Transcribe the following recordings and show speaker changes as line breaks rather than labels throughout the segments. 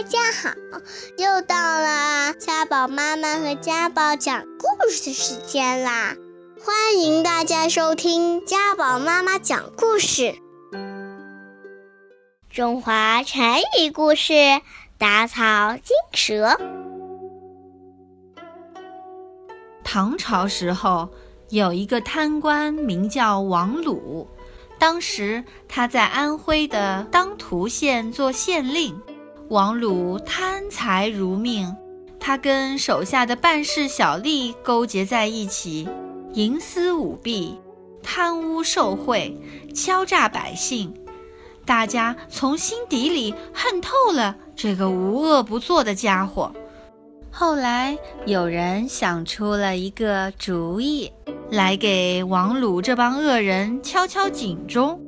大家好，又到了家宝妈妈和家宝讲故事的时间啦！欢迎大家收听家宝妈妈讲故事。中华成语故事：打草惊蛇。
唐朝时候，有一个贪官名叫王鲁，当时他在安徽的当涂县做县令。王鲁贪财如命，他跟手下的办事小吏勾结在一起，营私舞弊、贪污受贿、敲诈百姓，大家从心底里恨透了这个无恶不作的家伙。后来有人想出了一个主意，来给王鲁这帮恶人敲敲警钟。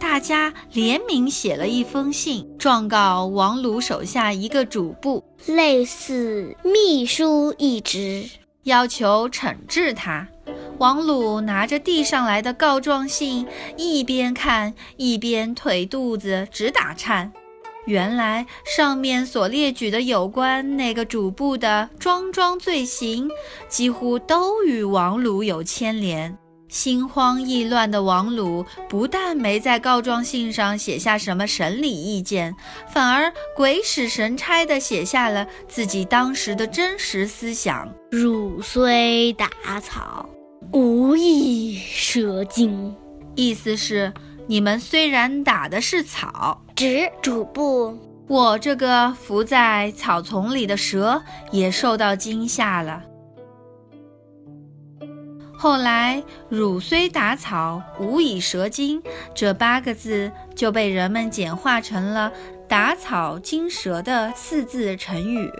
大家联名写了一封信，状告王鲁手下一个主簿，
类似秘书一职，
要求惩治他。王鲁拿着递上来的告状信，一边看一边腿肚子直打颤。原来上面所列举的有关那个主簿的桩桩罪行，几乎都与王鲁有牵连。心慌意乱的王鲁不但没在告状信上写下什么审理意见，反而鬼使神差地写下了自己当时的真实思想：
汝虽打草，无意蛇精。
意思是，你们虽然打的是草，
指主簿，
我这个伏在草丛里的蛇也受到惊吓了。后来“汝虽打草，无以蛇惊”这八个字就被人们简化成了“打草惊蛇”的四字成语，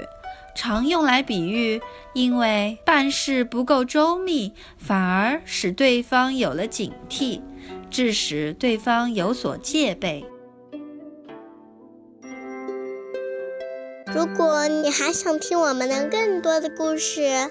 常用来比喻因为办事不够周密，反而使对方有了警惕，致使对方有所戒备。
如果你还想听我们的更多的故事，